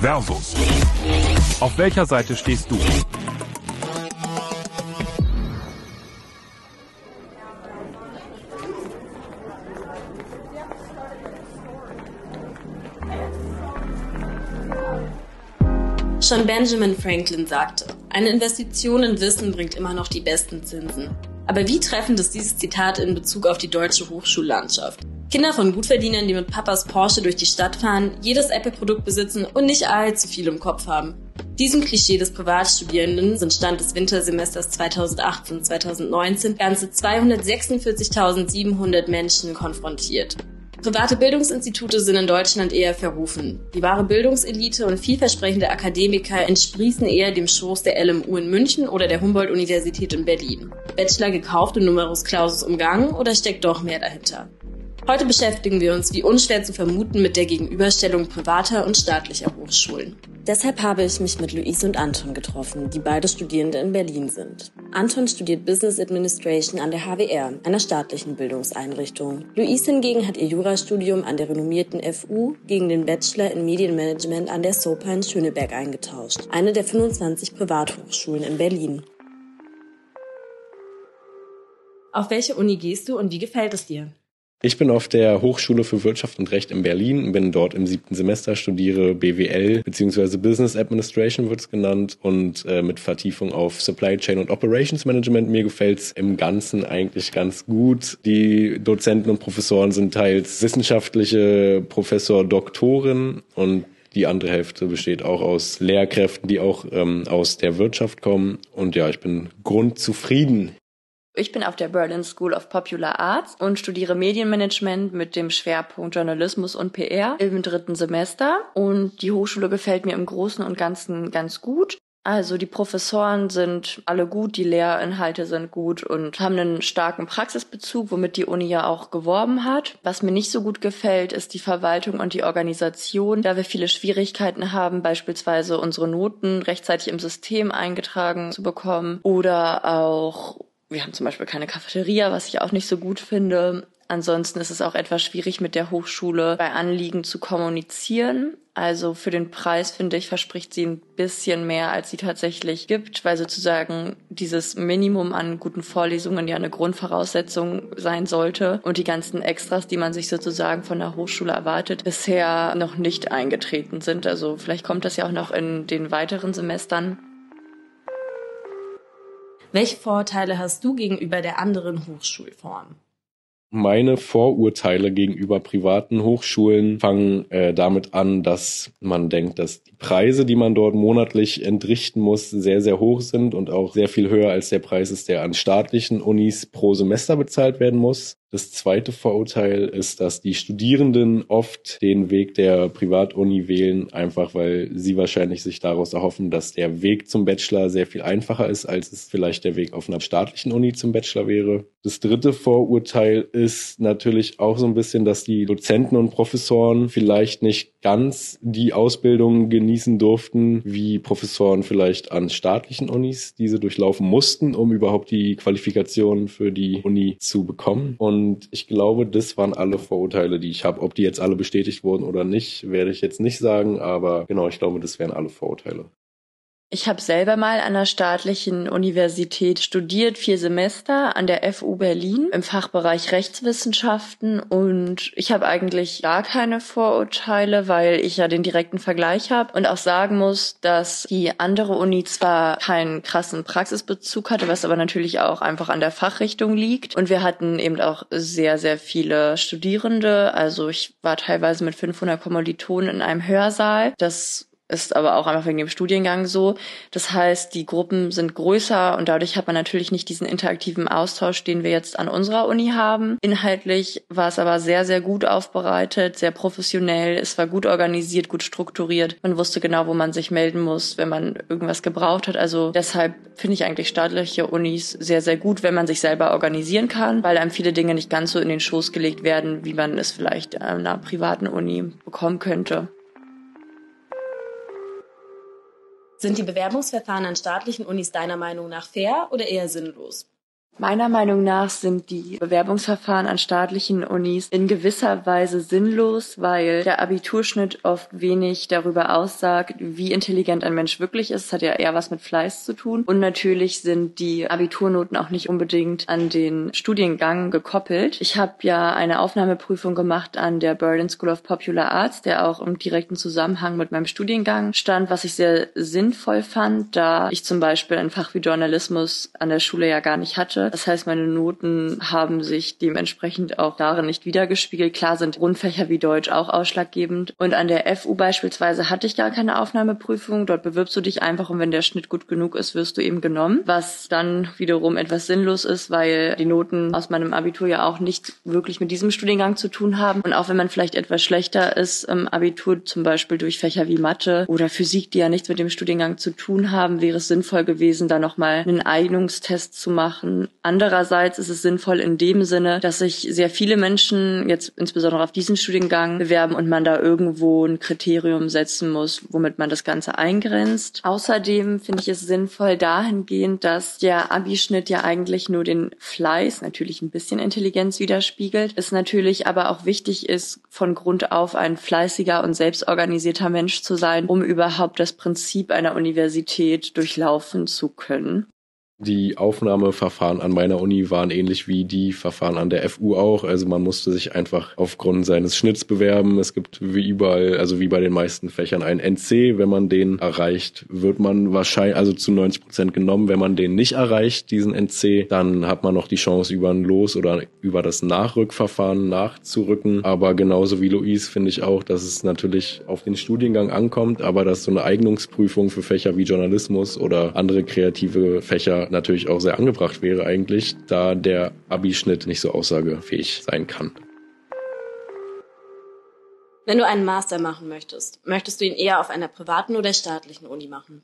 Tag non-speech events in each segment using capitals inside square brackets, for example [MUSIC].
Versus. Auf welcher Seite stehst du? Schon Benjamin Franklin sagte, eine Investition in Wissen bringt immer noch die besten Zinsen. Aber wie treffend ist dieses Zitat in Bezug auf die deutsche Hochschullandschaft? Kinder von Gutverdienern, die mit Papas Porsche durch die Stadt fahren, jedes Apple-Produkt besitzen und nicht allzu viel im Kopf haben. Diesem Klischee des Privatstudierenden sind Stand des Wintersemesters 2018-2019 ganze 246.700 Menschen konfrontiert. Private Bildungsinstitute sind in Deutschland eher verrufen. Die wahre Bildungselite und vielversprechende Akademiker entsprießen eher dem Schoß der LMU in München oder der Humboldt-Universität in Berlin. Bachelor gekauft und Numerus Clausus umgangen oder steckt doch mehr dahinter? Heute beschäftigen wir uns, wie unschwer zu vermuten, mit der Gegenüberstellung privater und staatlicher Hochschulen. Deshalb habe ich mich mit Luis und Anton getroffen, die beide Studierende in Berlin sind. Anton studiert Business Administration an der HWR, einer staatlichen Bildungseinrichtung. Luis hingegen hat ihr Jurastudium an der renommierten FU gegen den Bachelor in Medienmanagement an der SOPA in Schöneberg eingetauscht, eine der 25 Privathochschulen in Berlin. Auf welche Uni gehst du und wie gefällt es dir? Ich bin auf der Hochschule für Wirtschaft und Recht in Berlin, bin dort im siebten Semester, studiere BWL bzw. Business Administration wird es genannt und äh, mit Vertiefung auf Supply Chain und Operations Management. Mir gefällt's im Ganzen eigentlich ganz gut. Die Dozenten und Professoren sind teils wissenschaftliche Professor, Doktoren und die andere Hälfte besteht auch aus Lehrkräften, die auch ähm, aus der Wirtschaft kommen. Und ja, ich bin grundzufrieden ich bin auf der Berlin School of Popular Arts und studiere Medienmanagement mit dem Schwerpunkt Journalismus und PR im dritten Semester. Und die Hochschule gefällt mir im Großen und Ganzen ganz gut. Also die Professoren sind alle gut, die Lehrinhalte sind gut und haben einen starken Praxisbezug, womit die Uni ja auch geworben hat. Was mir nicht so gut gefällt, ist die Verwaltung und die Organisation, da wir viele Schwierigkeiten haben, beispielsweise unsere Noten rechtzeitig im System eingetragen zu bekommen oder auch wir haben zum Beispiel keine Cafeteria, was ich auch nicht so gut finde. Ansonsten ist es auch etwas schwierig, mit der Hochschule bei Anliegen zu kommunizieren. Also für den Preis, finde ich, verspricht sie ein bisschen mehr, als sie tatsächlich gibt, weil sozusagen dieses Minimum an guten Vorlesungen ja eine Grundvoraussetzung sein sollte und die ganzen Extras, die man sich sozusagen von der Hochschule erwartet, bisher noch nicht eingetreten sind. Also vielleicht kommt das ja auch noch in den weiteren Semestern. Welche Vorurteile hast du gegenüber der anderen Hochschulform? Meine Vorurteile gegenüber privaten Hochschulen fangen äh, damit an, dass man denkt, dass die Preise, die man dort monatlich entrichten muss, sehr, sehr hoch sind und auch sehr viel höher als der Preis ist, der an staatlichen Unis pro Semester bezahlt werden muss. Das zweite Vorurteil ist, dass die Studierenden oft den Weg der Privatuni wählen, einfach weil sie wahrscheinlich sich daraus erhoffen, dass der Weg zum Bachelor sehr viel einfacher ist, als es vielleicht der Weg auf einer staatlichen Uni zum Bachelor wäre. Das dritte Vorurteil ist natürlich auch so ein bisschen, dass die Dozenten und Professoren vielleicht nicht ganz die Ausbildung genießen durften, wie Professoren vielleicht an staatlichen Unis diese durchlaufen mussten, um überhaupt die Qualifikation für die Uni zu bekommen. Und und ich glaube, das waren alle Vorurteile, die ich habe. Ob die jetzt alle bestätigt wurden oder nicht, werde ich jetzt nicht sagen. Aber genau, ich glaube, das wären alle Vorurteile. Ich habe selber mal an der staatlichen Universität studiert, vier Semester an der FU Berlin im Fachbereich Rechtswissenschaften. Und ich habe eigentlich gar keine Vorurteile, weil ich ja den direkten Vergleich habe und auch sagen muss, dass die andere Uni zwar keinen krassen Praxisbezug hatte, was aber natürlich auch einfach an der Fachrichtung liegt. Und wir hatten eben auch sehr, sehr viele Studierende, also ich war teilweise mit 500 Kommilitonen in einem Hörsaal. Das ist aber auch einfach wegen dem Studiengang so. Das heißt, die Gruppen sind größer und dadurch hat man natürlich nicht diesen interaktiven Austausch, den wir jetzt an unserer Uni haben. Inhaltlich war es aber sehr, sehr gut aufbereitet, sehr professionell. Es war gut organisiert, gut strukturiert. Man wusste genau, wo man sich melden muss, wenn man irgendwas gebraucht hat. Also deshalb finde ich eigentlich staatliche Unis sehr, sehr gut, wenn man sich selber organisieren kann, weil einem viele Dinge nicht ganz so in den Schoß gelegt werden, wie man es vielleicht an einer privaten Uni bekommen könnte. Sind die Bewerbungsverfahren an staatlichen Unis deiner Meinung nach fair oder eher sinnlos? Meiner Meinung nach sind die Bewerbungsverfahren an staatlichen Unis in gewisser Weise sinnlos, weil der Abiturschnitt oft wenig darüber aussagt, wie intelligent ein Mensch wirklich ist. Es hat ja eher was mit Fleiß zu tun. Und natürlich sind die Abiturnoten auch nicht unbedingt an den Studiengang gekoppelt. Ich habe ja eine Aufnahmeprüfung gemacht an der Berlin School of Popular Arts, der auch im direkten Zusammenhang mit meinem Studiengang stand, was ich sehr sinnvoll fand, da ich zum Beispiel ein Fach wie Journalismus an der Schule ja gar nicht hatte das heißt, meine Noten haben sich dementsprechend auch darin nicht wiedergespiegelt. Klar sind Grundfächer wie Deutsch auch ausschlaggebend. Und an der FU beispielsweise hatte ich gar keine Aufnahmeprüfung. Dort bewirbst du dich einfach und wenn der Schnitt gut genug ist, wirst du eben genommen. Was dann wiederum etwas sinnlos ist, weil die Noten aus meinem Abitur ja auch nicht wirklich mit diesem Studiengang zu tun haben. Und auch wenn man vielleicht etwas schlechter ist im Abitur, zum Beispiel durch Fächer wie Mathe oder Physik, die ja nichts mit dem Studiengang zu tun haben, wäre es sinnvoll gewesen, da nochmal einen Eignungstest zu machen Andererseits ist es sinnvoll in dem Sinne, dass sich sehr viele Menschen jetzt insbesondere auf diesen Studiengang bewerben und man da irgendwo ein Kriterium setzen muss, womit man das Ganze eingrenzt. Außerdem finde ich es sinnvoll dahingehend, dass der Abischnitt ja eigentlich nur den Fleiß, natürlich ein bisschen Intelligenz widerspiegelt, es natürlich aber auch wichtig ist, von Grund auf ein fleißiger und selbstorganisierter Mensch zu sein, um überhaupt das Prinzip einer Universität durchlaufen zu können. Die Aufnahmeverfahren an meiner Uni waren ähnlich wie die Verfahren an der FU auch. Also man musste sich einfach aufgrund seines Schnitts bewerben. Es gibt wie überall, also wie bei den meisten Fächern, einen NC. Wenn man den erreicht, wird man wahrscheinlich, also zu 90 Prozent genommen. Wenn man den nicht erreicht, diesen NC, dann hat man noch die Chance, über ein Los- oder über das Nachrückverfahren nachzurücken. Aber genauso wie Luis finde ich auch, dass es natürlich auf den Studiengang ankommt, aber dass so eine Eignungsprüfung für Fächer wie Journalismus oder andere kreative Fächer natürlich auch sehr angebracht wäre eigentlich, da der Abischnitt nicht so aussagefähig sein kann. Wenn du einen Master machen möchtest, möchtest du ihn eher auf einer privaten oder staatlichen Uni machen?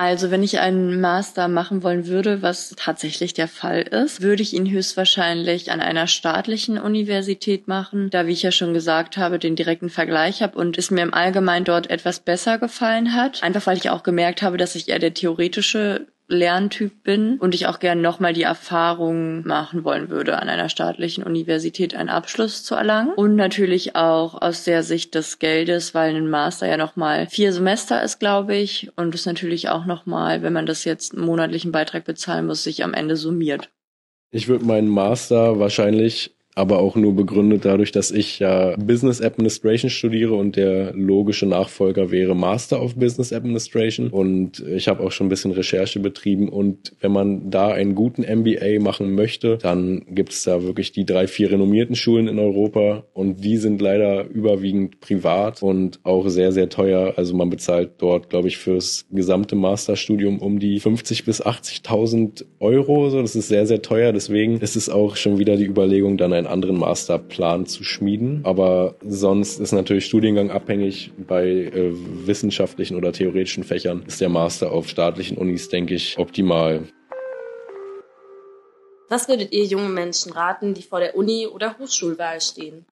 Also wenn ich einen Master machen wollen würde, was tatsächlich der Fall ist, würde ich ihn höchstwahrscheinlich an einer staatlichen Universität machen, da wie ich ja schon gesagt habe, den direkten Vergleich habe und es mir im Allgemeinen dort etwas besser gefallen hat. Einfach weil ich auch gemerkt habe, dass ich eher der theoretische Lerntyp bin und ich auch gern nochmal die Erfahrung machen wollen würde, an einer staatlichen Universität einen Abschluss zu erlangen. Und natürlich auch aus der Sicht des Geldes, weil ein Master ja nochmal vier Semester ist, glaube ich. Und es natürlich auch nochmal, wenn man das jetzt monatlichen Beitrag bezahlen muss, sich am Ende summiert. Ich würde meinen Master wahrscheinlich aber auch nur begründet dadurch, dass ich ja Business Administration studiere und der logische Nachfolger wäre Master of Business Administration und ich habe auch schon ein bisschen Recherche betrieben und wenn man da einen guten MBA machen möchte, dann gibt es da wirklich die drei, vier renommierten Schulen in Europa und die sind leider überwiegend privat und auch sehr, sehr teuer. Also man bezahlt dort, glaube ich, fürs gesamte Masterstudium um die 50 bis 80.000 Euro. So, das ist sehr, sehr teuer. Deswegen ist es auch schon wieder die Überlegung, dann einen anderen Masterplan zu schmieden. Aber sonst ist natürlich Studiengang abhängig. Bei äh, wissenschaftlichen oder theoretischen Fächern ist der Master auf staatlichen Unis, denke ich, optimal. Was würdet ihr jungen Menschen raten, die vor der Uni- oder Hochschulwahl stehen?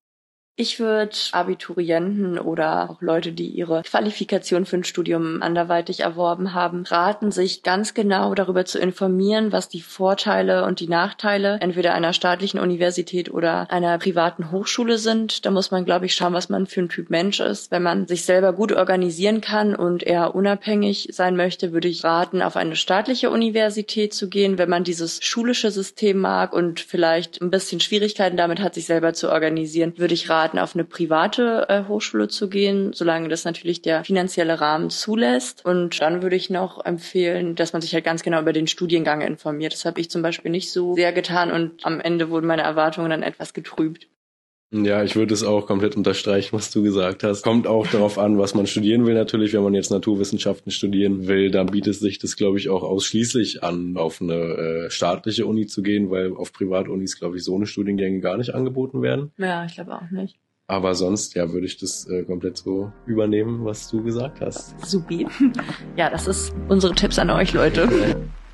Ich würde Abiturienten oder auch Leute, die ihre Qualifikation für ein Studium anderweitig erworben haben, raten, sich ganz genau darüber zu informieren, was die Vorteile und die Nachteile entweder einer staatlichen Universität oder einer privaten Hochschule sind. Da muss man, glaube ich, schauen, was man für ein Typ Mensch ist. Wenn man sich selber gut organisieren kann und eher unabhängig sein möchte, würde ich raten, auf eine staatliche Universität zu gehen. Wenn man dieses schulische System mag und vielleicht ein bisschen Schwierigkeiten damit hat, sich selber zu organisieren, würde ich raten, raten, auf eine private äh, Hochschule zu gehen, solange das natürlich der finanzielle Rahmen zulässt. Und dann würde ich noch empfehlen, dass man sich halt ganz genau über den Studiengang informiert. Das habe ich zum Beispiel nicht so sehr getan und am Ende wurden meine Erwartungen dann etwas getrübt. Ja, ich würde es auch komplett unterstreichen, was du gesagt hast. Kommt auch darauf an, was man studieren will. Natürlich, wenn man jetzt Naturwissenschaften studieren will, dann bietet sich das, glaube ich, auch ausschließlich an, auf eine äh, staatliche Uni zu gehen, weil auf Privatunis, glaube ich, so eine Studiengänge gar nicht angeboten werden. Ja, ich glaube auch nicht. Aber sonst, ja, würde ich das äh, komplett so übernehmen, was du gesagt hast. Supi. [LAUGHS] Ja, das ist unsere Tipps an euch, Leute. [LAUGHS]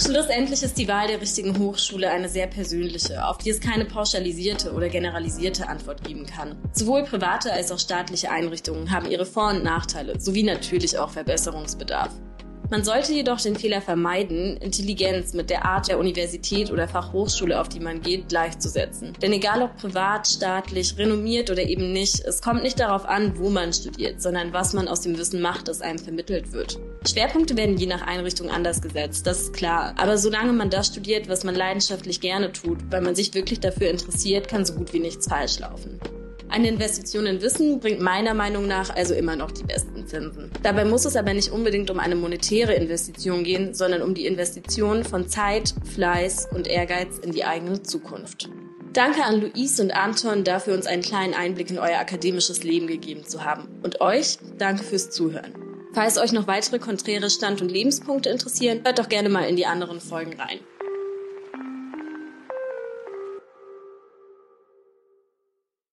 Schlussendlich ist die Wahl der richtigen Hochschule eine sehr persönliche, auf die es keine pauschalisierte oder generalisierte Antwort geben kann. Sowohl private als auch staatliche Einrichtungen haben ihre Vor- und Nachteile sowie natürlich auch Verbesserungsbedarf. Man sollte jedoch den Fehler vermeiden, Intelligenz mit der Art der Universität oder Fachhochschule, auf die man geht, gleichzusetzen. Denn egal ob privat, staatlich, renommiert oder eben nicht, es kommt nicht darauf an, wo man studiert, sondern was man aus dem Wissen macht, das einem vermittelt wird. Schwerpunkte werden je nach Einrichtung anders gesetzt, das ist klar. Aber solange man das studiert, was man leidenschaftlich gerne tut, weil man sich wirklich dafür interessiert, kann so gut wie nichts falsch laufen. Eine Investition in Wissen bringt meiner Meinung nach also immer noch die besten Zinsen. Dabei muss es aber nicht unbedingt um eine monetäre Investition gehen, sondern um die Investition von Zeit, Fleiß und Ehrgeiz in die eigene Zukunft. Danke an Luis und Anton dafür, uns einen kleinen Einblick in euer akademisches Leben gegeben zu haben. Und euch danke fürs Zuhören. Falls euch noch weitere konträre Stand- und Lebenspunkte interessieren, hört doch gerne mal in die anderen Folgen rein.